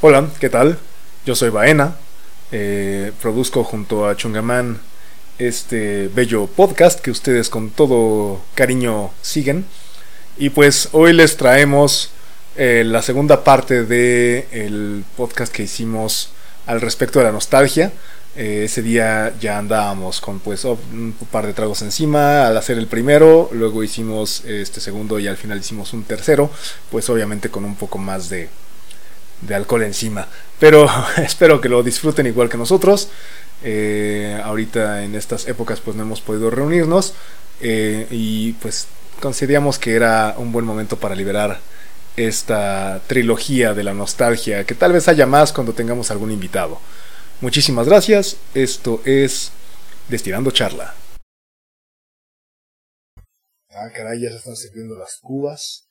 Hola, ¿qué tal? Yo soy Baena. eh, produzco junto a Chungaman este bello podcast que ustedes con todo cariño siguen. Y pues hoy les traemos eh, la segunda parte del el podcast que hicimos al respecto de la nostalgia. Eh, ese día ya andábamos con pues oh, un par de tragos encima al hacer el primero, luego hicimos este segundo y al final hicimos un tercero, pues obviamente con un poco más de, de alcohol encima. Pero espero que lo disfruten igual que nosotros. Eh, ahorita en estas épocas pues no hemos podido reunirnos eh, y pues consideramos que era un buen momento para liberar esta trilogía de la nostalgia, que tal vez haya más cuando tengamos algún invitado. Muchísimas gracias, esto es Destilando Charla. Ah, caray, ya se están sirviendo las cubas.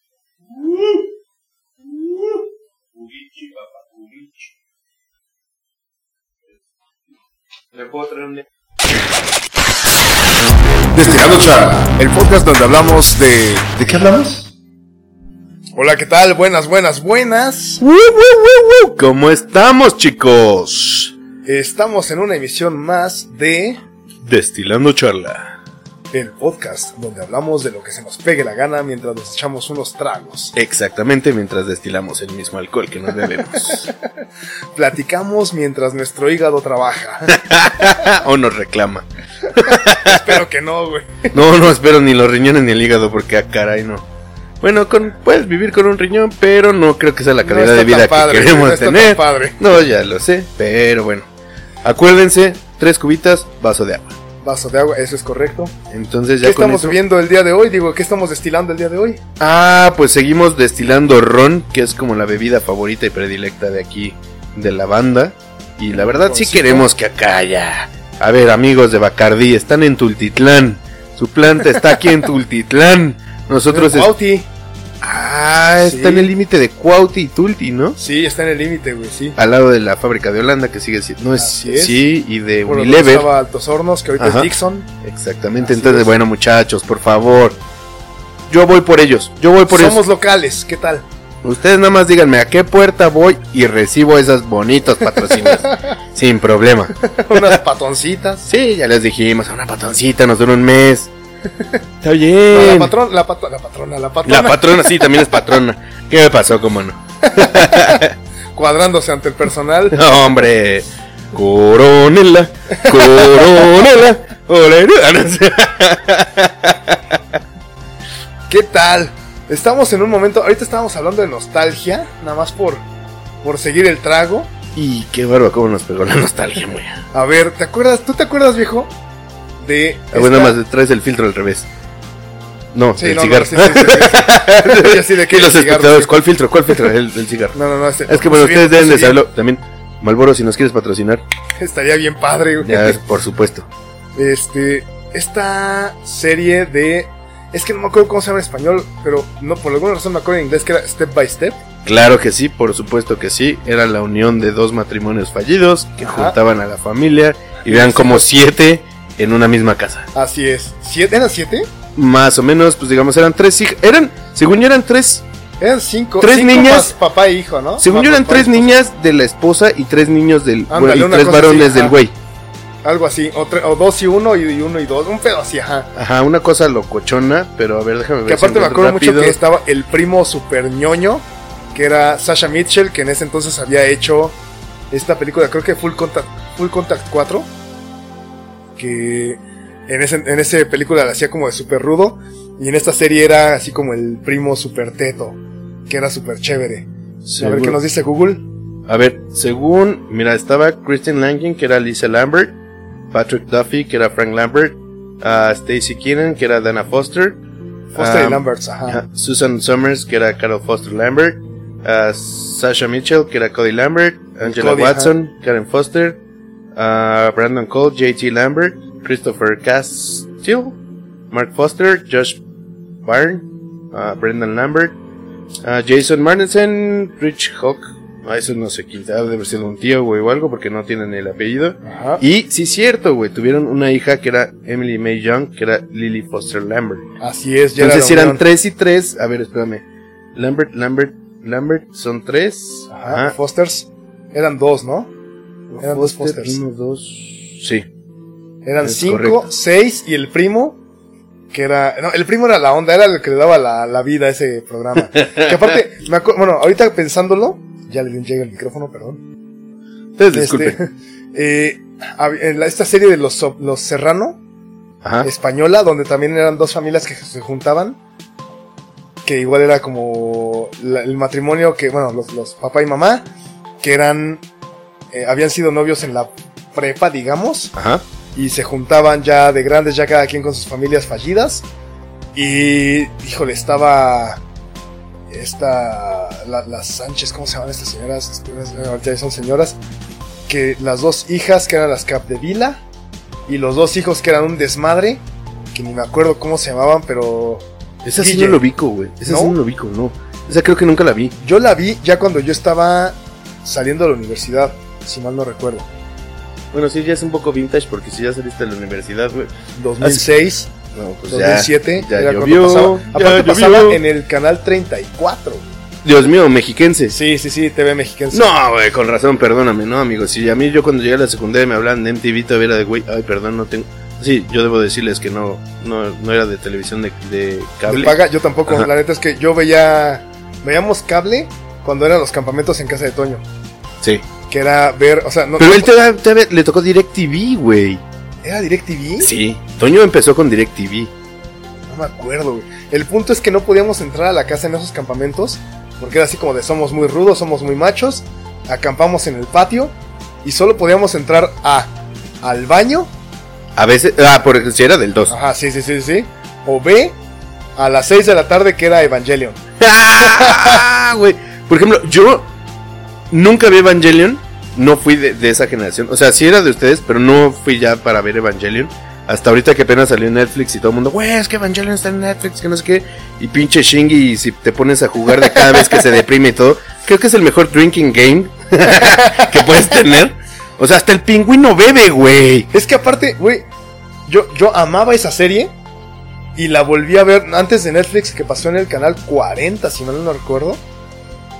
¿Le puedo traer un... Destilando Charla, el podcast donde hablamos de... ¿De qué hablamos? Hola, ¿qué tal? Buenas, buenas, buenas. ¿Cómo estamos, chicos? Estamos en una emisión más de Destilando charla. El podcast donde hablamos de lo que se nos pegue la gana mientras nos echamos unos tragos. Exactamente mientras destilamos el mismo alcohol que nos bebemos. Platicamos mientras nuestro hígado trabaja. o nos reclama. Espero que no, güey. No, no espero ni los riñones ni el hígado porque a caray no. Bueno, con, puedes vivir con un riñón, pero no creo que sea la calidad de vida padre, que queremos no tener. padre. No, ya lo sé, pero bueno. Acuérdense, tres cubitas, vaso de agua. Vaso de agua, eso es correcto. Entonces ¿Qué ya con estamos eso- bebiendo el día de hoy? Digo, ¿qué estamos destilando el día de hoy? Ah, pues seguimos destilando ron, que es como la bebida favorita y predilecta de aquí, de la banda. Y la verdad sí queremos que acá ya. A ver, amigos de Bacardí, están en Tultitlán. Su planta está aquí en Tultitlán. Nosotros... Cuauti. Ah, Sí. está en el límite de Cuauti y Tulti, ¿no? Sí, está en el límite, güey, sí. Al lado de la fábrica de Holanda, que sigue siendo... No es... Así es. Sí, y de Por Unilever. estaba Altos Hornos, que ahorita Ajá. es Dixon. Exactamente, Así entonces, es. bueno, muchachos, por favor. Yo voy por ellos. Yo voy por ellos. Somos locales, ¿qué tal? Ustedes nada más díganme a qué puerta voy y recibo esos bonitos patrocinios. Sin problema. Unas patoncitas. Sí, ya les dijimos, una patoncita nos dura un mes. Está No, bien. la, patron, la, patrona, la patrona. La patrona, sí, también es patrona. ¿Qué me pasó, cómo no? cuadrándose ante el personal. No, hombre. Coronela, coronela. olé, no sé. ¿Qué tal? Estamos en un momento, ahorita estábamos hablando de nostalgia, nada más por, por seguir el trago. Y qué barba, cómo nos pegó la nostalgia, güey. A ver, ¿te acuerdas? ¿Tú te acuerdas, viejo? De. Ah, bueno, nada más traes el filtro al revés. No, Sí, el no, no, cigarro. sí, sí, sí, sí. Y así de que Y los espectadores. ¿cuál filtro? ¿Cuál filtro? El, el cigarro. No, no, no. este- Es que bueno, bien, ustedes deben bien. saberlo. También, Malboro, si nos quieres patrocinar, Estaría bien padre, güey. ya por supuesto. Este. Esta serie de. Es que no me acuerdo cómo se llama en español, pero no, por alguna razón me acuerdo en inglés que era Step by Step. Claro que sí, por supuesto que sí. Era la unión de dos matrimonios fallidos que Ajá. juntaban a la familia y vean como siete en una misma casa. Así es. ¿Siete? ¿Eran siete? Más o menos, pues digamos, eran tres hijas. Eran, según yo, eran tres. Eran cinco. Tres cinco niñas. pa- papá e hijo, ¿no? Según yo, Papá, eran papá, tres niñas de la esposa y tres niños del Ándale, güey. Y tres así, varones del güey. Algo así. O, o dos y uno y, uno y dos. Un pedo así, ajá. Ajá, una cosa locochona, pero a ver, déjame ver. Que si aparte me acuerdo mucho rápido. que estaba el primo super ñoño, que era Sasha Mitchell, que en ese entonces había hecho esta película, creo que Full Contact, Full Contact 4, que en ese, en esa película la hacía como de super rudo, y en esta serie era así como el primo super teto, que era super chévere. A ver qué nos dice Google. A ver, según, mira, estaba Kristen Langen, que era Lisa Lambert, Patrick Duffy, que era Frank Lambert, ah, Stacy Keenan, que era Dana Foster, Foster y Lamberts, ajá. Susan Summers, que era Carol Foster Lambert, Sasha Mitchell, que era Cody Lambert, Angela Cody, Watson, Karen Foster, ah, Brandon Cole, JT Lambert, Christopher Castile, Mark Foster, Josh Byrne, ah, Brendan Lambert, ah, Jason Martinson, Rich Hawk, ah, eso no sé quién, ha de haber sido un tío, güey, o algo, porque no tienen el apellido. Ajá. Y sí, cierto, güey, tuvieron una hija que era Emily May Young, que era Lily Foster Lambert. Así es, ya Entonces, eran tres y tres, a ver, espérame. Lambert, Lambert, Lambert, son tres. Ajá, Ajá. Fosters. Eran dos, ¿no? Eran dos Foster, pósters. uno, dos. Sí. Eran Es cinco, correcto. seis y el primo, que era... No, el primo era la onda, era el que le daba la, la vida a ese programa. que aparte, me acuerdo, bueno, ahorita pensándolo, ya le di un llegue al micrófono, perdón. Entonces, Este, disculpe. eh, en la- esta serie de los, los Serrano, Ajá. española, donde también eran dos familias que se juntaban, que igual era como la- el matrimonio que, bueno, los, los papá y mamá, que eran, eh, habían sido novios en la prepa, digamos, Ajá. y se juntaban ya de grandes, ya cada quien con sus familias fallidas, y, híjole, estaba... Esta, la- las Sánchez, ¿cómo se llaman estas señoras? Ahorita son señoras. Que las dos hijas, que eran las Capdevila, y los dos hijos, que eran un desmadre, que ni me acuerdo cómo se llamaban, pero Esa sí no lo ubico, güey. Esa ¿No? sí no lo ubico, no. Esa creo que nunca la vi. yo la vi ya cuando yo estaba saliendo de la universidad, si mal no recuerdo. Bueno, sí, ya es un poco vintage porque si ya saliste de la universidad, güey. 2006, No, pues 2007, ya cuando llovió, pasaba. ya Aparte llovió. pasaba en el canal 34. Dios mío, mexiquense. Sí, sí, sí, TV mexicana. No, güey, con razón, perdóname, no, amigo. Si a mí yo cuando llegué a la secundaria me hablaban de MTV, todavía era de, güey, ay, perdón, no tengo... Sí, yo debo decirles que no, no, no era de televisión de, de De cable. paga, yo tampoco. Ajá. La neta es que yo veía, veíamos cable cuando eran los campamentos en casa de Toño. Sí. Que era ver, o sea, no, Pero él todavía le tocó DirecTV, güey. ¿era DirecTV? Sí. Toño empezó con DirecTV. No me acuerdo, güey. El punto es que no podíamos entrar a la casa en esos campamentos, porque era así como de somos muy rudos, somos muy machos, acampamos en el patio y solo podíamos entrar a al baño, A veces, ah, porque si era del 2. ajá, sí, sí, sí, sí, o B a las 6 de la tarde que era Evangelion. ¡Ah, güey! Por ejemplo, yo nunca vi Evangelion. No fui de, esa generación. O sea, sí era de ustedes, pero no fui ya para ver Evangelion. Hasta ahorita que apenas salió en Netflix y todo el mundo, güey, es que Evangelion está en Netflix, que no sé qué. Y pinche Shingy, y si te pones a jugar de cada vez que se deprime y todo, creo que es el mejor drinking game que puedes tener. O sea, hasta el pingüino bebe, güey. Es que aparte, güey, yo, yo amaba esa serie y la volví a ver antes de Netflix que pasó en el canal 40, si mal no recuerdo.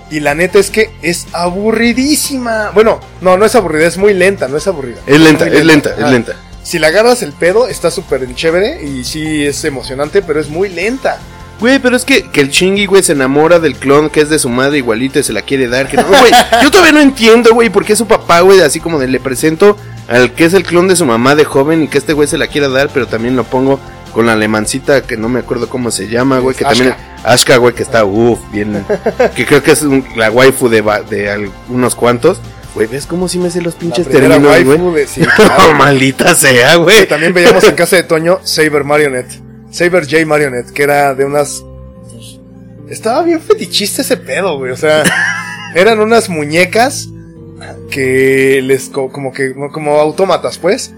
Y la neta es que es aburridísima. Bueno, no, no es aburrida, es muy lenta, no es aburrida. Es lenta, es lenta, es Ajá. lenta. Si la agarras el pedo, está súper chévere y sí es emocionante, pero es muy lenta. Güey, pero es que, que el Shingy, güey, se enamora del clon que es de su madre igualito y se la quiere dar. Que no, güey, yo todavía no entiendo, güey, por qué su papá, güey, así como de le presento al que es el clon de su mamá de joven y que este güey se la quiera dar, pero también lo pongo con la alemancita que no me acuerdo cómo se llama, güey, que Ashka. también Ashka, güey, que está uff, bien, que creo que es un- la waifu de, de algunos cuantos. Güey, ¿ves cómo sí me sé los pinches términos, güey? sí, claro. maldita sea, güey. también veíamos en casa de Toño Saber Marionette. Saber J Marionette, que era de unas. Estaba bien fetichista ese pedo, güey. O sea, eran unas muñecas que les. co- como que. como autómatas, pues.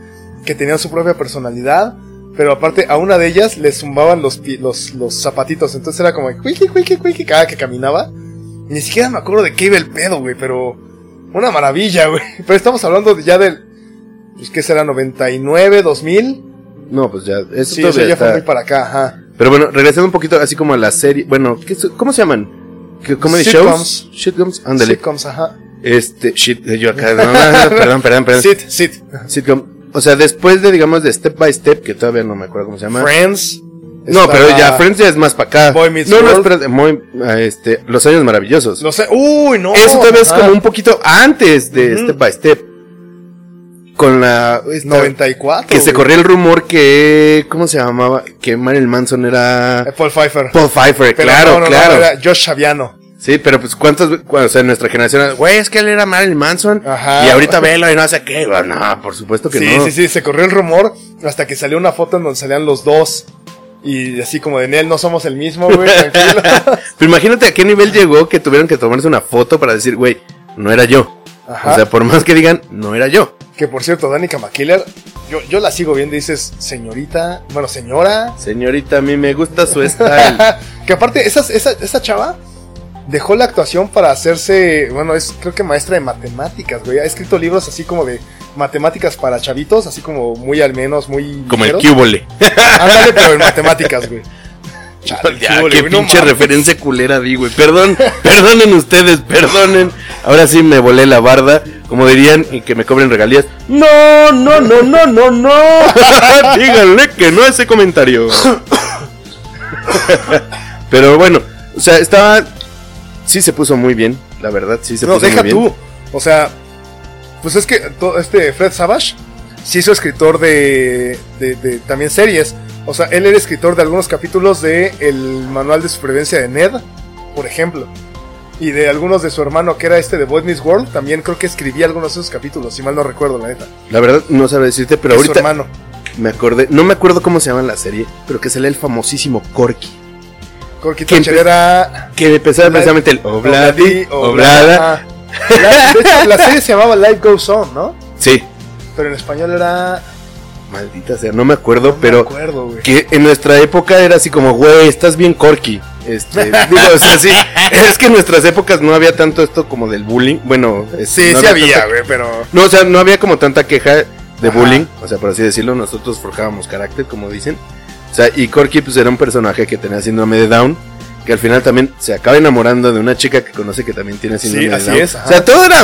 Que tenían su propia personalidad. Pero aparte, a una de ellas le zumbaban los, los, los zapatitos. Entonces era como. Cuiqui, cuiqui, cuiqui, cada que caminaba. Ni siquiera me acuerdo de qué iba el pedo, güey. Pero. Una maravilla, güey. Pero estamos hablando de- ya del. Pues, ¿qué será? ¿99, 2000? No, pues ya, eso Sí, eso ya fue está- muy para acá, ajá. Pero bueno, regresando un poquito así como a la serie. Bueno, ¿qué ¿cómo se llaman? ¿Qué- ¿Comedy Sitcoms. shows? Sitcoms, ándale. Sitcoms, ajá. Este, shit, yo acá. no, no, no, perdón, perdón, perdón. Sit, sit. Sitcom. O sea, después de, digamos, de Step by Step, que todavía no me acuerdo cómo se llama. Friends. no, pero ya, Friends ya es más para acá. Boy Meets no, no, World. espérate, muy, ah, este, Los Años Maravillosos. No sé. Uy, no. Eso todavía es como un poquito antes de. Step by Step. Con la. esta- 94. Que se corría el rumor que. ¿Cómo se llamaba? Que Marilyn Manson era. Paul Pfeiffer. Paul Pfeiffer, Pero claro, no, no, no, claro. era Josh Chaviano. Sí, pero pues cuántas, o sea, en nuestra generación, era, güey, es que él era Marilyn Manson Ajá. y ahorita velo y no sé qué, Bueno, no, por supuesto que Sí, no. sí, sí. Se corrió el rumor hasta que salió una foto en donde salían los dos. Y así como de Nel, no somos el mismo, güey. Tranquilo. Pero imagínate a qué nivel llegó que tuvieron que tomarse una foto para decir, güey, no era yo. Ajá. O sea, por más que digan, no era yo. que por cierto, Danica McKiller, yo, yo la sigo viendo dices, señorita, bueno, señora. Señorita, a mí me gusta su style. que aparte, esa, esa, esa chava dejó la actuación para hacerse, bueno, es creo que maestra de matemáticas, güey. Ha escrito libros así como de matemáticas para chavitos, así como muy al menos, muy... Como el ligeros. cúbole. Ándale, pero en matemáticas, güey. Chale, Ya, qué güey, pinche referencia culera di, güey. Perdón, perdonen ustedes, perdonen. ahora sí me volé la barda, como dirían, y que me cobren regalías. No, no, no, no, no, no. Díganle que no a ese comentario. Pero bueno, o sea, estaba. Sí se puso muy bien, la verdad, sí se no, puso deja muy bien. tú. O sea, pues es que to- este Fred Savage sí hizo escritor de, de, de también series. O sea, él era escritor de algunos capítulos de El Manual de Supervivencia de Ned, por ejemplo. Y de algunos de su hermano, que era este de Boy Meets World, también creo que escribía algunos de esos capítulos, si mal no recuerdo, la neta. La verdad, no sabe decirte, pero Es su ahorita hermano. me acordé. No me acuerdo cómo se llama la serie, pero que sale el famosísimo Corky. Corky ¿Quién Thatcher era... Que empezaba precisamente el Obladi, Oblada. Ah. La, de hecho, la serie se llamaba Life Goes On, ¿no? Sí, Pero en español era... maldita sea, no me acuerdo, no me pero acuerdo, güey. que en nuestra época era así como, güey, estás bien Corky. Este, digo, o sea, sí, es que en nuestras épocas no había tanto esto como del bullying. Bueno, es- Sí, no sí había, güey, pero... No, o sea, no había como tanta queja de Ajá. bullying, o sea, por así decirlo, nosotros forjábamos carácter, como dicen. Sea, y Corky pues era un personaje que tenía síndrome de Down, que al final también se acaba enamorando de una chica que conoce que también tiene síndrome Sí, de así Down. es, ajá. O sea, todo era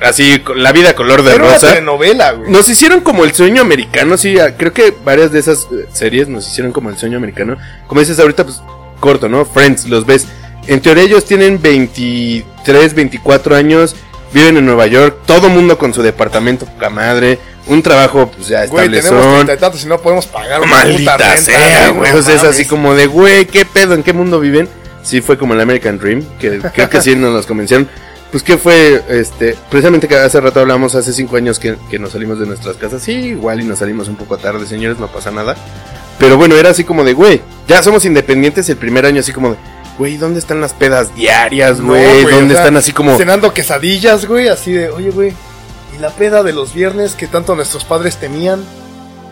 así, la vida color de Era una rosa. telenovela, güey. Nos hicieron como el sueño americano, sí, creo que varias de esas eh, series nos hicieron como el sueño americano. Como dices ahorita, pues corto, ¿no? Friends, los ves. En teoría ellos tienen 23, 24 años, viven en Nueva York, todo mundo con su departamento, poca madre, un trabajo pues ya Güey, establezón. no podemos pagar una puta Maldita renta, sea, güey. no O sea, es mames. así como de, güey, ¿qué pedo? ¿En qué mundo viven? Sí, fue como el American Dream, que creo que sí nos los convencieron. Pues que fue, este, precisamente que hace rato hablamos, hace cinco años que, que nos salimos de nuestras casas. Sí, igual y nos salimos un poco tarde, señores, no pasa nada. Pero bueno, era así como de, güey, ya somos independientes el primer año, así como de, güey, ¿dónde están las pedas diarias, güey? ¿Dónde o sea, están así como... Cenando quesadillas, güey, así de, oye, güey, ¿y la peda de los viernes que tanto nuestros padres temían?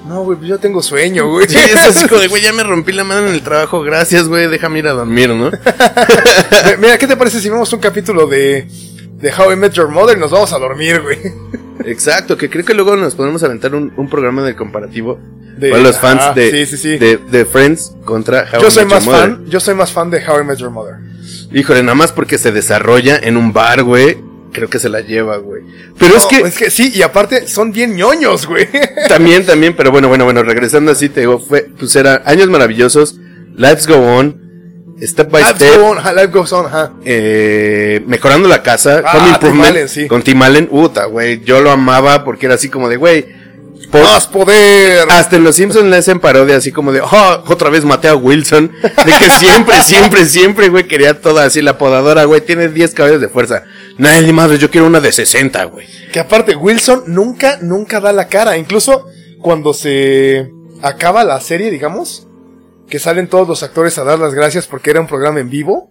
No, güey, pues yo tengo sueño, güey. Sí, es así como de, güey, ya me rompí la mano en el trabajo, gracias, güey, déjame ir a dormir, ¿no? Mira, ¿qué te parece si vemos un capítulo de, de How I Met Your Mother y nos vamos a dormir, güey? Exacto, que creo que luego nos podemos aventar un, un programa de comparativo De- para los fans ah, de, sí, sí, sí. de, de Friends contra How Yo I soy Met Your más Mother. fan, yo soy más fan de How I Met Your Mother. Híjole, nada más porque se desarrolla en un bar, güey. Creo que se la lleva, güey. Pero es que es que sí, y aparte son bien ñoños, güey. también, también, pero bueno, bueno, bueno, regresando así, te digo, fue, pues era años maravillosos, Lives Go On, Step by Life Step, goes on, life goes on, ajá. eh, mejorando la casa, Ah, Home Tim Allen, sí. con Tim Allen, puta, güey, yo lo amaba porque era así como de, güey, Más poder. Hasta en Los Simpsons le hacen parodia así como de, oh, otra vez maté a Wilson. De que siempre, siempre, siempre, güey, quería toda así la podadora, güey, tiene 10 caballos de fuerza. Nadie, ni madre, yo quiero una de 60, güey. Que aparte, Wilson nunca, nunca da la cara. Incluso cuando se acaba la serie, digamos, que salen todos los actores a dar las gracias porque era un programa en vivo.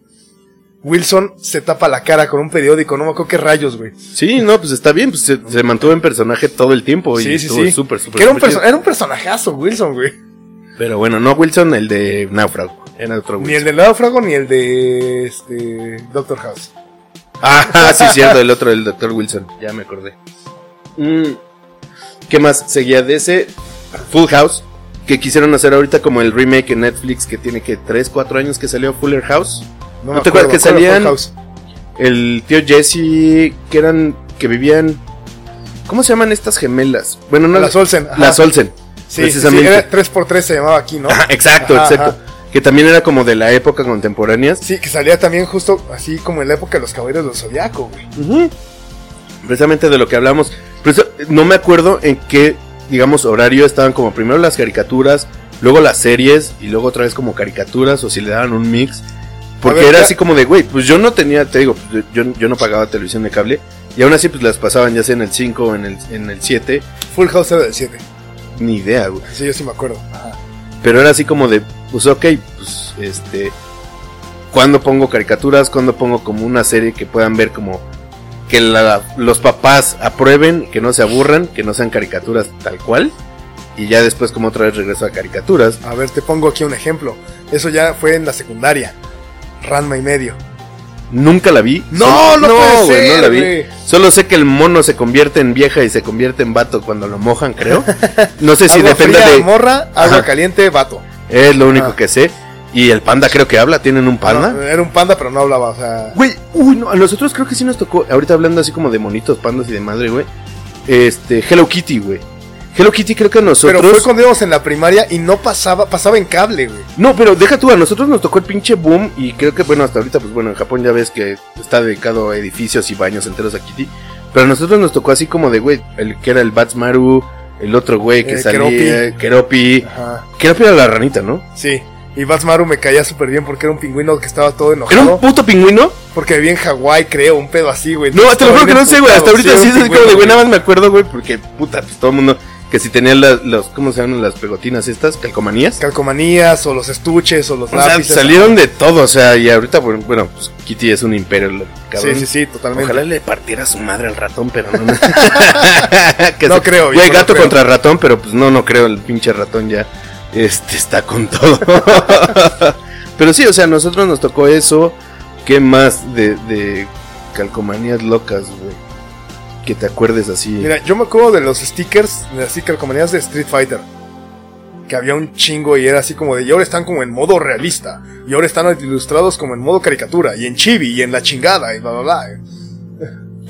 Wilson se tapa la cara con un periódico, no me acuerdo qué rayos, güey. Sí, no, pues está bien, pues se, se mantuvo en personaje todo el tiempo y Sí, sí, estuvo sí. súper, súper, era un, era un personajazo, Wilson, güey. Pero bueno, no Wilson, el de Náufrago, era otro Ni el Wilson. del náufrago ni el de este Doctor House. Ah, sí, cierto, el otro, el Dr. Wilson, ya me acordé. Mm, ¿Qué más? Seguía de ese Full House, que quisieron hacer ahorita como el remake en Netflix que tiene que 3, 4 años que salió Fuller House. No, ¿No me te acuerdas que ¿cuál era salían? El tío Jesse, que eran, que vivían... ¿Cómo se llaman estas gemelas? Bueno, no Las Olsen. ajá. Las Olsen. Sí, precisamente. sí, era 3x3 se llamaba aquí, ¿no? Ajá, exacto, Ajá, exacto. Que también era como de la época contemporáneas. Sí, que salía también justo así como en la época de los caballeros del Zodiaco, güey. Precisamente de lo que hablamos. Pero eso, no me acuerdo en qué, digamos, horario estaban como primero las caricaturas, luego las series y luego otra vez como caricaturas o si le daban un mix. Porque ver, era ya- así como de, güey, pues yo no tenía, te digo, yo, yo no pagaba televisión de cable. Y aún así pues las pasaban ya sea en el 5 o en el, en el 7. Full House era del 7. Ni idea, güey. Sí, yo sí me acuerdo. Ajá. Pero era así como de, pues ok, pues este, cuando pongo caricaturas, cuando pongo como una serie que puedan ver como que la- los papás aprueben, que no se aburran, que no sean caricaturas tal cual. Y ya después como otra vez regreso a caricaturas. A ver, te pongo aquí un ejemplo. Eso ya fue en la secundaria. Ranma y medio. Nunca la vi. No, Solo- no puede güey, ser, no la vi. Solo sé que el mono se convierte en vieja y se convierte en vato cuando lo mojan, creo. No sé si depende de... morra, agua Ajá. caliente, vato. Es lo único Ah. que sé. Y el panda creo que habla, tienen un panda. No, era un panda, pero no hablaba, o sea. Güey, uy, no, a nosotros creo que sí nos tocó, ahorita hablando así como de monitos, pandas y de madre, güey. Este, Hello Kitty, güey. Hello Kitty creo que a nosotros... Pero fue cuando íbamos en la primaria y no pasaba, pasaba en cable, güey. No, pero deja tú, a nosotros nos tocó el pinche boom y creo que, bueno, hasta ahorita, pues bueno, en Japón ya ves que está dedicado a edificios y baños enteros a Kitty. Pero a nosotros nos tocó así como de, güey, el que era el Batsmaru, el otro güey que Eh, salía, Keropi. Ajá. Keropi era la ranita, ¿no? Sí. Y Batsmaru me caía súper bien porque era un pingüino que estaba todo ¿Era enojado. un puto pingüino? Porque vivía en Hawái, creo, un pedo así, güey. No, te lo juro que no sé, güey. Hasta ahorita sí, era es como de, güey, nada más me acuerdo, güey, porque, puta, pues todo el mundo, que si tenían las, los, ¿cómo se llaman las pegotinas estas? Calcomanías. Calcomanías o los estuches o los O sea, lápices. salieron de todo, o sea, y ahorita, bueno, pues Kitty es un imperio, cabrón. Sí, sí, sí, totalmente. Ojalá le partiera su madre al ratón, pero no. Que No se- creo, Güey, viejo, no gato creo. contra ratón, pero pues no, no creo, el pinche ratón ya este está con todo. pero sí, o sea, a nosotros nos tocó eso. ¿Qué más de, calcomanías locas, güey? Que te acuerdes así. Mira, yo me acuerdo de los stickers, de así calcomanías de Street Fighter. Que había un chingo y era así como de, y ahora están como en modo realista. Y ahora están ilustrados como en modo caricatura. Y en chibi, y en la chingada, y bla, bla, bla.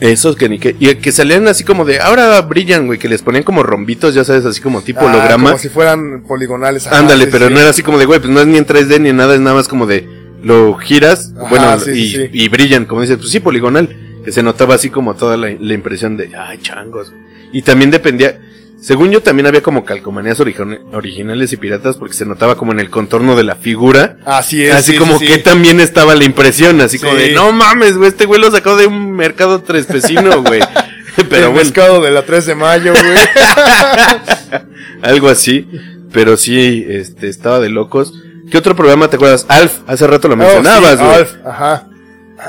Esos que ni que. Y que salían así como de. Ahora brillan, güey. Que les ponían como rombitos, ya sabes, así como tipo Ah, holograma. Como si fueran poligonales. ajá, Ándale, sí, pero sí. no era así como de, güey, pues no es ni en 3D ni en nada, es nada más como de lo giras, Ajá, bueno, sí, y, y brillan, como dices, pues sí, poligonal, que se notaba así como toda la, la impresión de, ay, changos. Y también dependía, según yo también había como calcomanías origi- originales y piratas porque se notaba como en el contorno de la figura. Así es. así sí, como sí, que sí. también estaba la impresión, así como de, no mames, güey, este güey lo sacó de un mercado trespecino, güey. Pero el bueno, pescado de la 3 de mayo, güey. algo así. Pero sí, este, estaba de locos. ¿Qué otro programa te acuerdas? Alf, hace rato lo mencionabas, Oh, sí, güey. Alf, ajá.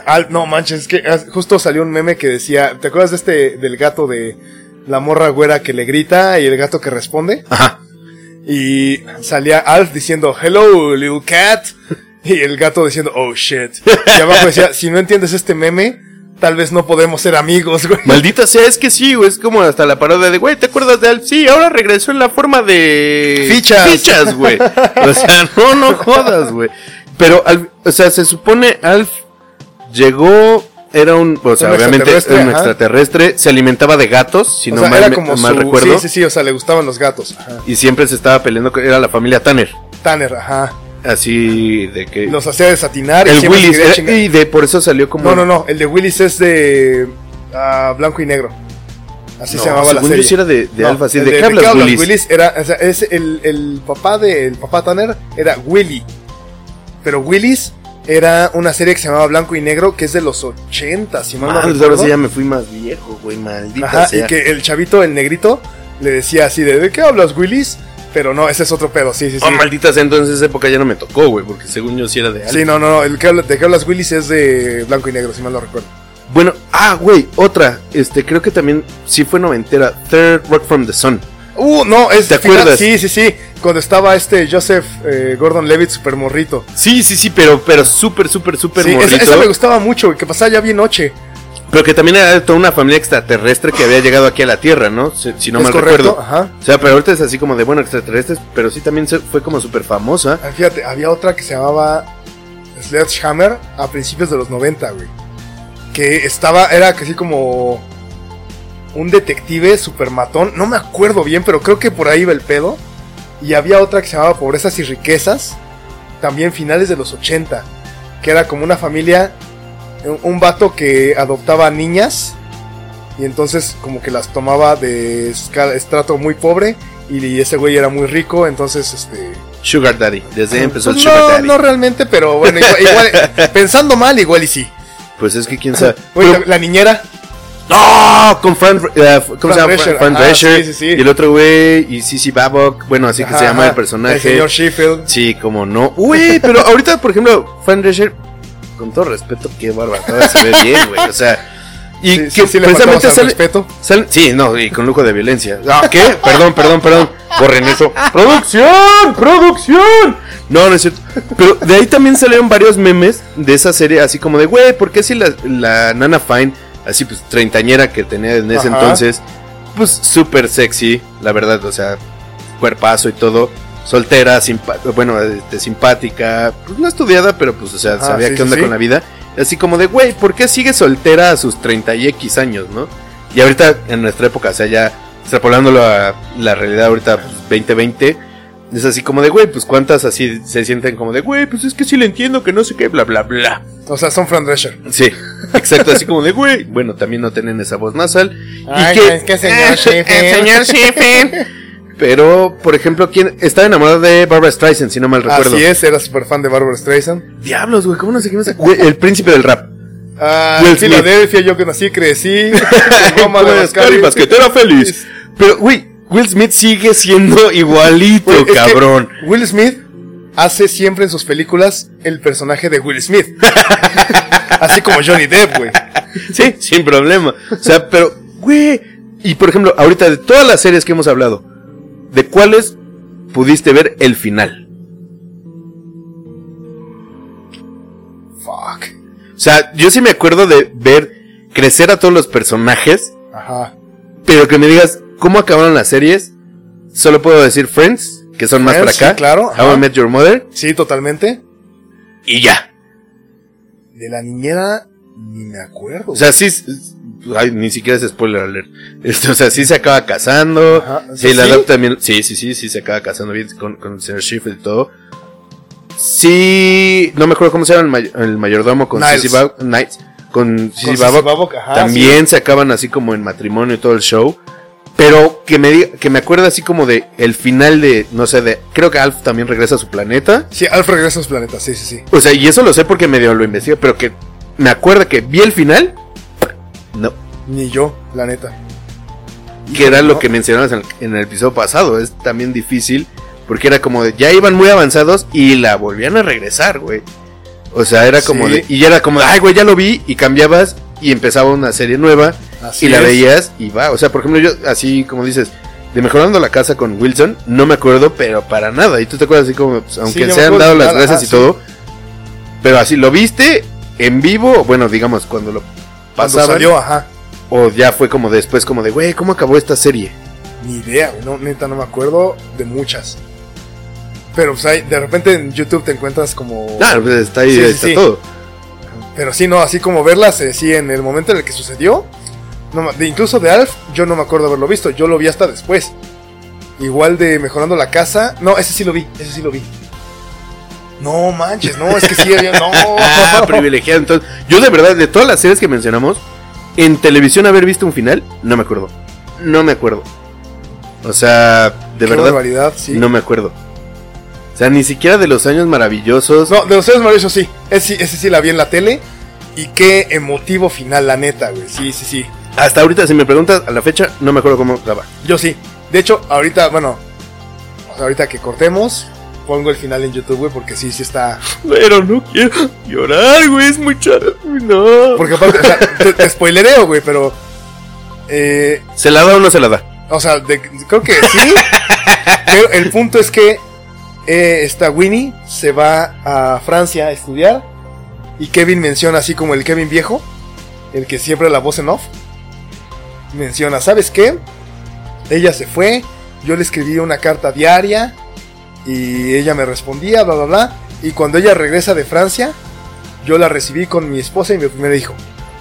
Alf, no manches, es que ah, justo salió un meme que decía, ¿te acuerdas de este, del gato de la morra güera que le grita y el gato que responde? Ajá. Y salía Alf diciendo, hello, little cat. Y el gato diciendo, oh shit. Y abajo decía, si no entiendes este meme, tal vez no podemos ser amigos, güey. Maldita sea, es que sí, güey. Es como hasta la parodia de, güey, ¿te acuerdas de Alf? Sí, ahora regresó en la forma de. Fichas. Fichas, güey. O sea, no, no jodas, güey. Pero, Alf- o sea, se supone Alf llegó. Era un. O sea, Un obviamente extraterrestre, era un ajá. extraterrestre. Se alimentaba de gatos, si O no sea, mal, era me- como mal su, recuerdo. Sí, sí, sí, o sea, le gustaban los gatos. Ajá. Y siempre se estaba peleando. Era la familia Tanner. Tanner, ajá. Así de que. Los hacía desatinar y el se Willis. era- y de por eso salió como. No, no, no, el de Willis es de ah, blanco y negro. Así No, se llamaba la según yo serie. sí era de, de No, Alfa, el de, qué hablas, Willis? era, o sea, es el, el papá de el papá Tanner era Willy. Pero Willis era una serie que se llamaba Blanco y Negro, que es de los 80, si mal no Madres, ahora recuerdo. sí ya me fui más viejo, güey, maldita Ajá, sea. y que el chavito, el negrito, le decía así de, ¿de qué hablas, Willis? Pero no, ese es otro pedo, sí, sí, sí. Oh, maldita sea, entonces esa época ya no me tocó, güey, porque según yo sí era de Alfa. Sí, no, no, no, el que habla- de que hablas Willis es de Blanco y Negro, si mal no recuerdo. Bueno, ah, güey, otra, este, creo que también sí fue noventera, Third Rock from the Sun. Uh, no, es ¿Te final- acuerdas? Sí, sí, sí. Cuando estaba este Joseph eh, Gordon Levitt super morrito. Sí, sí, sí, pero, pero súper, súper, súper Sí, esa, morrito. esa me gustaba mucho, que pasaba ya bien noche. Pero que también era toda una familia extraterrestre que había llegado aquí a la Tierra, ¿no? Si, si no ¿Es mal correcto? recuerdo. Ajá. O sea, pero ahorita es así como de, bueno, extraterrestres, pero sí también fue como súper famosa. Ah, Fíjate, había otra que se llamaba Sledgehammer a principios de los 90, güey. Que estaba, era así como un detective super matón. No me acuerdo bien, pero creo que por ahí iba el pedo. Y había otra que se llamaba Pobrezas y Riquezas, también finales de los 80. Que era como una familia, un, vato que adoptaba niñas. Y entonces como que las tomaba de estrato muy pobre. Y ese güey era muy rico, entonces este... Sugar Daddy, desde ahí empezó el Pues Sugar Daddy. no realmente, pero bueno, igual, igual- pensando mal, igual y sí. Pues es que quién sabe. Oye, la niñera, ¡No! Con Fran, eh, ¿cómo Fran se llama? Drescher, Fran ajá, Drescher. sí, sí, sí. Y el otro güey, y Sissy Babok. Bueno, así que se llama el personaje. El señor Sheffield. Sí, como no. Uy, pero ahorita, por ejemplo, Fran Drescher, con todo respeto, qué barbaridad se ve bien, güey. O sea, y Sí, que sí, sí le precisamente sale, respeto. sale- Sí, no, y con lujo de violencia. Ah, ¿Qué? Perdón, perdón, perdón. Borren eso. ¡Producción! ¡Producción! No, no es cierto. Pero de ahí también salieron varios memes de esa serie, así como de, güey, ¿por qué si la, la Nana Fine, así pues treintañera que tenía en ese Ajá. entonces, pues súper sexy, la verdad, o sea, cuerpazo y todo. soltera, bueno, este, simpática, pues no estudiada, pero pues, o sea, Ajá, sabía sí, qué onda sí. con la vida. Así como de, güey, ¿por qué sigue soltera a sus 30 y X años, no? Y ahorita, en nuestra época, o sea, ya extrapolándolo a la realidad ahorita, pues, 2020, es así como de, güey, pues cuántas así se sienten como de, güey, pues es que sí le entiendo, que no sé qué, bla, bla, bla. O sea, son Fran Drescher. Sí, exacto, así como de, güey, bueno, también no tienen esa voz nasal. Ay, y que, es que señor eh, señor. Pero, por ejemplo, ¿quién estaba enamorado de Barbara Streisand, si no mal recuerdo? Así es, era súper fan de Barbara Streisand. Diablos, güey, ¿cómo no quién es? Güey, El príncipe del rap. Ah, Will Smith. Filadelfia, yo que nací, crecí. Goma de Oscar y y- basquetera feliz. Pero, güey, Will Smith sigue siendo igualito, es cabrón. Will Smith hace siempre en sus películas el personaje de Will Smith. Así como Johnny Depp, güey. Sí, sin problema. O sea, pero, güey. Y por ejemplo, ahorita de todas las series que hemos hablado, ¿de cuáles pudiste ver el final? Fuck. O sea, yo sí me acuerdo de ver crecer a todos los personajes, Ajá. pero que me digas cómo acabaron las series. Solo puedo decir Friends, que son más para acá. sí, claro, How ajá. I Met Your Mother. Sí, totalmente. Y ya. De la niñera, ni me acuerdo. O sea, sí. ay, ni siquiera es spoiler alert. Este, o sea, sí se acaba casando. Ajá, Sí, la ¿sí? adopta también. Sí, sí, sí, sí se acaba casando bien con, con el señor Sheffield y todo. Sí. No me acuerdo cómo se llama el, may- el mayordomo con Niles. Sissy Bab- Niles, Con Sissy Babok. Babok, También se acaban así como en matrimonio y todo el show. Pero que me diga, que me acuerda así como de el final de, no sé, de, creo que Alf también regresa a su planeta. Sí, Alf regresa a su planeta, sí, sí, sí. O sea, y eso lo sé porque medio lo investigué, pero que me acuerda que vi el final. No, Ni yo, la neta. que era lo que mencionabas en, en el episodio pasado. Es también difícil porque era como de, ya iban muy avanzados y la volvían a regresar, güey. O sea, era como Sí. de, y ya era como de, ay, güey, ya lo vi y cambiabas y empezaba una serie nueva Así y la es. veías y va. O sea, por ejemplo, yo, así como dices, de Mejorando la Casa con Wilson, no me acuerdo, pero para nada. Y tú te acuerdas así como, pues, aunque se han dado las gracias y sí. todo, pero así, ¿lo viste en vivo? Bueno, digamos, cuando lo Cuando pasaban. salió, ajá. O ya fue como después, como de, güey, ¿cómo acabó esta serie? Ni idea. No, neta, no me acuerdo de muchas. Pero pues ahí, de repente en YouTube te encuentras como. Ah, pues está ahí, Sí, está todo. Pero sí, no, así como verlas, eh, sí, en el momento en el que sucedió. No, ma- de, incluso de Alf, yo no me acuerdo haberlo visto. Yo lo vi hasta después. Igual de Mejorando la Casa. No, ese sí lo vi, ese sí lo vi. No manches, no, es que sí había. No. Ah, privilegiado. Entonces, yo de verdad, de todas las series que mencionamos, en televisión haber visto un final, no me acuerdo. No me acuerdo. O sea, de Qué verdad, barbaridad, sí. no me acuerdo. O sea, ni siquiera de los años maravillosos. No, de los seres maravillosos sí. Ese, sí. ese sí la vi en la tele. Y qué emotivo final, la neta, güey. Sí, sí, sí. Hasta ahorita, si me preguntas a la fecha, no me acuerdo cómo acaba. Yo sí. De hecho, ahorita, bueno, ahorita que cortemos, pongo el final en YouTube, güey, porque sí, sí está. Pero no quiero llorar, güey, es mucha. No. Porque aparte, o sea, te, te spoilereo, güey, pero. Eh, ¿Se la da o no se la da? o sea, de- creo que sí. pero el punto es que eh, esta Winnie se va a Francia a estudiar. Y Kevin menciona, así como el Kevin viejo, el que siempre la voz en off, menciona, ¿sabes qué? Ella se fue, yo le escribí una carta diaria y ella me respondía, bla, bla, bla. Y cuando ella regresa de Francia, yo la recibí con mi esposa y mi primer hijo.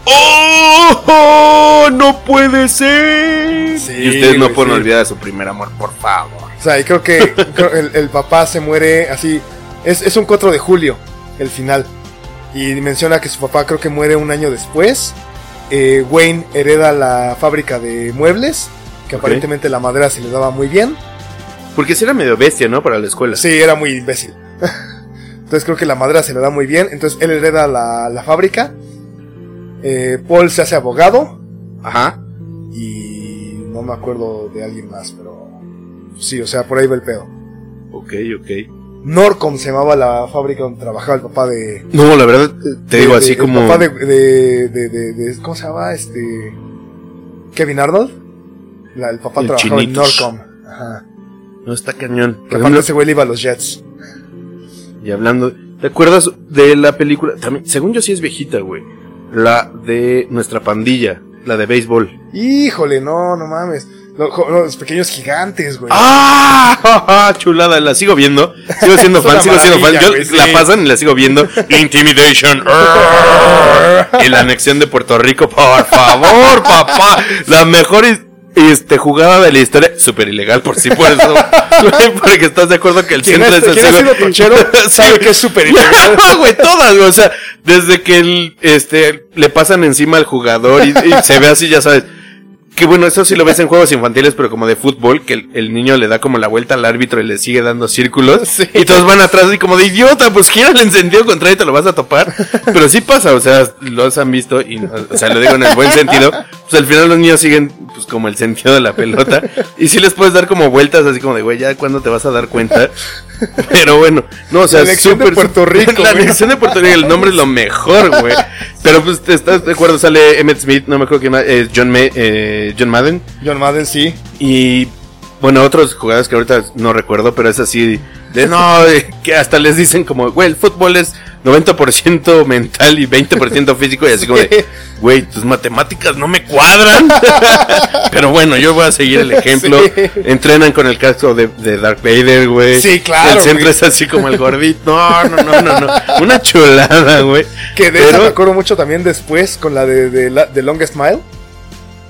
¡Oh! ¡No puede ser! Sí, y ustedes no pueden sí. olvidar a su primer amor, por favor. O sea, y creo que el papá se muere así. Es, es un 4 de julio, el final. Y menciona que su papá creo que muere un año después. Eh, Wayne hereda la fábrica de muebles, que aparentemente la madera se le daba muy bien. Porque si era medio bestia, ¿no? Para la escuela. Sí, era muy imbécil. Entonces creo que la madera se le da muy bien. Entonces él hereda la, la fábrica. Eh, Paul se hace abogado. Ajá. Y no me acuerdo de alguien más, pero... Sí, o sea, por ahí va el pedo. Ok, ok. Norcom se llamaba la fábrica donde trabajaba el papá de... No, la verdad, te de- digo de- así el como. papá de, de, ¿Cómo se llama? Este... Kevin Arnold. La- el papá El trabajaba en Chinitos. Norcom. Ajá. No está cañón. Que aparte ese güey le iba a los Jets. y hablando. ¿Te acuerdas de la película? También, según yo sí es viejita, güey. La de nuestra pandilla. La de béisbol. Híjole, no, no mames. Los, pequeños gigantes, güey. ¡Ah! Chulada, la sigo viendo. Sigo siendo fan, sigo siendo fan. maravilla, Yo güey, sí. la pasan y la sigo viendo. Intimidation. y la anexión de Puerto Rico, por favor, papá. La mejor este, jugada de la historia. Súper ilegal, por si por eso. Porque estás de acuerdo que el ¿Quién centro es- es el tochero? Sabe que es súper ilegal. Güey, todas, güey, o sea, desde que el, este, le pasan encima al jugador y, y se ve así, ya sabes. Que bueno, eso sí lo ves en juegos infantiles, pero como de fútbol, que el, el niño le da como la vuelta al árbitro y le sigue dando círculos. Sí. Y todos van atrás y como de idiota, pues gira el encendido contrario y te lo vas a topar. Pero sí pasa, o sea, los han visto y, o sea, lo digo en el buen sentido. Pues al final los niños siguen, pues como el sentido de la pelota. Y sí les puedes dar como vueltas así como de, güey, ya cuándo te vas a dar cuenta. Pero bueno, no, o sea, La anexión de Puerto Rico, La güey. de Puerto Rico, el nombre es lo mejor, güey. Pero pues, ¿te ¿estás de acuerdo? Sale Emmett Smith, no me acuerdo quién más, eh, John, Ma- eh, John Madden. John Madden, sí. Y bueno, otros jugadores que ahorita no recuerdo, pero es así de no, eh, que hasta les dicen como, güey, el fútbol es 90% mental y 20% físico y así como de, güey, tus matemáticas no me cuadran. pero bueno, yo voy a seguir el ejemplo. Sí. Entrenan con el casco de, de Darth Vader, güey. Sí, claro, El centro güey. es así como el gordito. No, no, no, no, no. Una chulada, güey. Que de esa Pero- me acuerdo mucho también después con la de, de, la- de Longest Mile.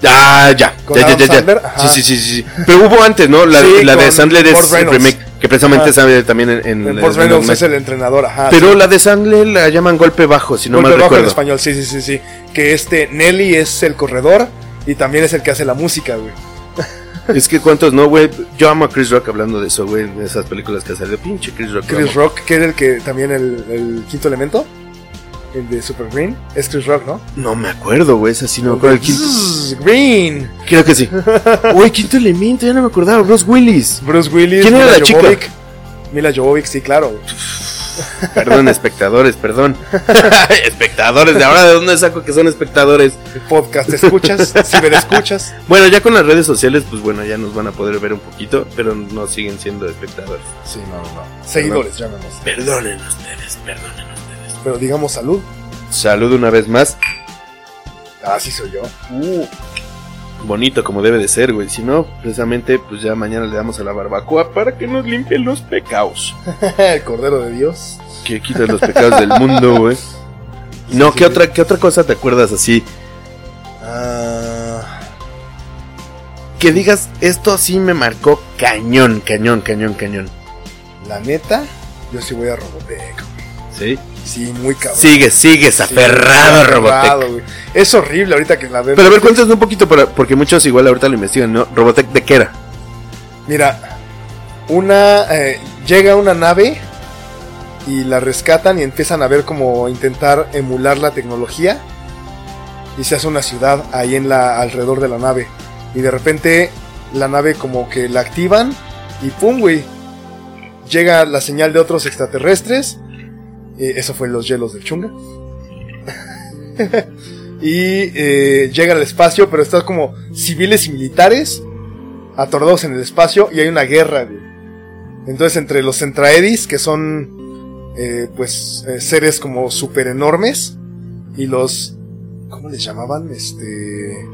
Ah, ya. Con Ya, ya, Adam ya, ya. Sí, sí, sí, sí. Pero hubo antes, ¿no? La, Sí, la de Sandler es el remake, que precisamente Ajá. sale también en, en Burt de Reynolds es el entrenador, ajá. Pero sí. la de Sandler la llaman golpe bajo, si no Golpe mal bajo en español, sí, sí, sí, sí. Que este Nelly es el corredor y también es el que hace la música, güey. Es que cuántos no, güey. Yo amo a Chris Rock hablando de eso, güey. De esas películas que salió. Pinche Chris Rock. Chris. Rock, que era el que también el, el quinto elemento, el de Super Green, es Chris Rock, ¿no? No me acuerdo, güey. Es así, no me acuerdo. El quinto. Green. Creo que sí. Güey, quinto elemento, ya no me acordaba. Bruce Willis. Bruce Willis. ¿Quién era la chica? Jovovich. Mila Jovovich, sí, claro. Perdón, espectadores, perdón. espectadores, de ahora de dónde saco que son espectadores. Podcast, ¿te escuchas? escuchas. Bueno, ya con las redes sociales, pues bueno, ya nos van a poder ver un poquito, pero no siguen siendo espectadores. Sí, no, no, no. Seguidores, llamemos. Perdonen ustedes, perdonen ustedes. Pero digamos salud. Salud una vez más. Ah, sí soy yo. Uh, bonito como debe de ser, güey. Si no, precisamente, pues ya mañana le damos a la barbacoa para que nos limpien los pecados. el Cordero de Dios. Que quitas los pecados del mundo, güey. No, Sí, ¿qué, sí. otra, ¿qué otra cosa te acuerdas así? Ah, Que digas, esto sí me marcó cañón, cañón, cañón, cañón. la neta, yo sí voy a Robotech. ¿Sí? Sí, muy cabrón. Sigues, sigues Sí, aferrado Robotech. Es horrible ahorita que la veo. Pero a ver, cuéntanos un poquito, para, porque muchos igual ahorita lo investigan, ¿no? Robotech, ¿de qué era? Mira, una eh, llega una nave y la rescatan y empiezan a ver como intentar emular la tecnología y se hace una ciudad ahí en la alrededor de la nave y de repente la nave como que la activan y pum güey llega la señal de otros extraterrestres eso fue los hielos del chunga y eh, llega al espacio pero está como civiles y militares atordados en el espacio y hay una guerra. Entonces entre los Centraedis, que son eh, pues eh, seres como súper enormes, y los... ¿Cómo les llamaban? Este...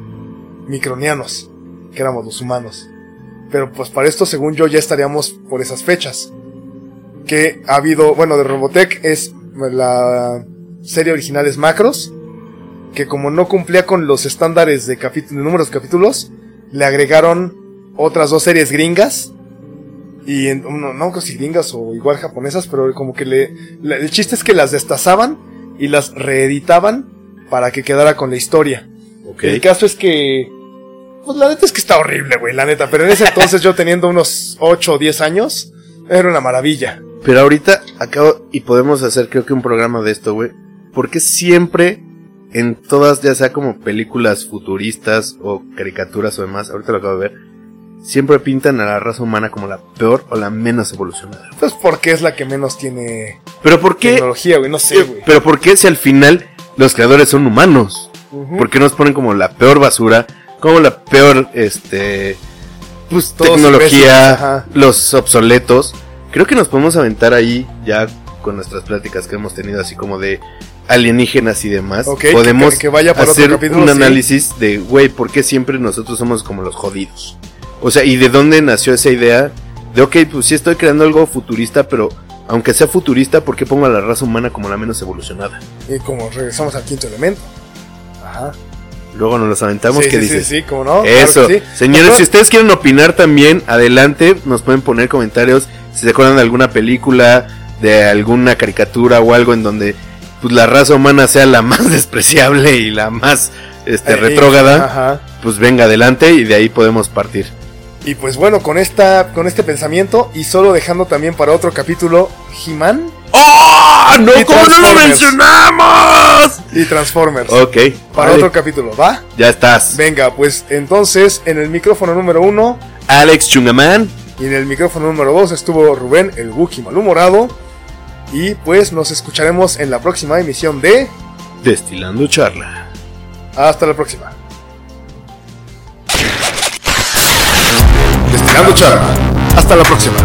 Micronianos, que éramos los humanos. Pero pues para esto, según yo, ya estaríamos por esas fechas. Que ha habido, bueno, de Robotech es la serie original es Macros, que como no cumplía con los estándares de, de números de capítulos, le agregaron otras dos series gringas. Y en, no, no si gringas o igual japonesas, pero como que le, la- el chiste es que las destazaban y las reeditaban para que quedara con la historia. El caso es que, pues la neta es que está horrible, güey, la neta. Pero en ese entonces yo teniendo unos 8 o 10 años, era una maravilla. Pero ahorita acabo y podemos hacer creo que un programa de esto, güey. Porque siempre en todas, ya sea como películas futuristas o caricaturas o demás, ahorita lo acabo de ver, siempre pintan a la raza humana como la peor o la menos evolucionada. Pues porque es la que menos tiene Pero ¿por qué? tecnología, güey, no sé, güey. Pero ¿por qué si al final los creadores son humanos? Ujú. ¿Por qué nos ponen como la peor basura? Como la peor, este, pues Todos tecnología, los obsoletos. Creo que nos podemos aventar ahí ya con nuestras pláticas que hemos tenido así como de alienígenas y demás. Ok, que- podemos que vaya para otro hacer capítulo, un sí. análisis de, güey, ¿por qué siempre nosotros somos como los jodidos? O sea, ¿y de dónde nació esa idea? De, ok, pues sí estoy creando algo futurista, pero aunque sea futurista, ¿por qué pongo a la raza humana como la menos evolucionada? Y como regresamos al quinto elemento. Ajá. Luego nos los aventamos, sí, ¿qué sí, dices? Sí, sí, cómo no. Eso. Claro sí. Señores, si ustedes quieren opinar también, adelante, nos pueden poner comentarios si se acuerdan de alguna película, de alguna caricatura o algo en donde pues la raza humana sea la más despreciable y la más este Eh, retrógrada, Ajá. pues venga adelante y de ahí podemos partir. Y pues bueno, con esta, con este pensamiento y solo dejando también para otro capítulo He-Man ¡Oh! ¡No! Y ¿Cómo no lo mencionamos? y Transformers. Ok, Para vale, otro capítulo, ¿va? ya estás. Venga, pues entonces en el micrófono número uno Alex Chungaman. Y en el micrófono número dos estuvo Rubén, el Wookiee malhumorado. Y pues nos escucharemos en la próxima emisión de... Destilando charla. Hasta la próxima. Destilando charla. Hasta la próxima.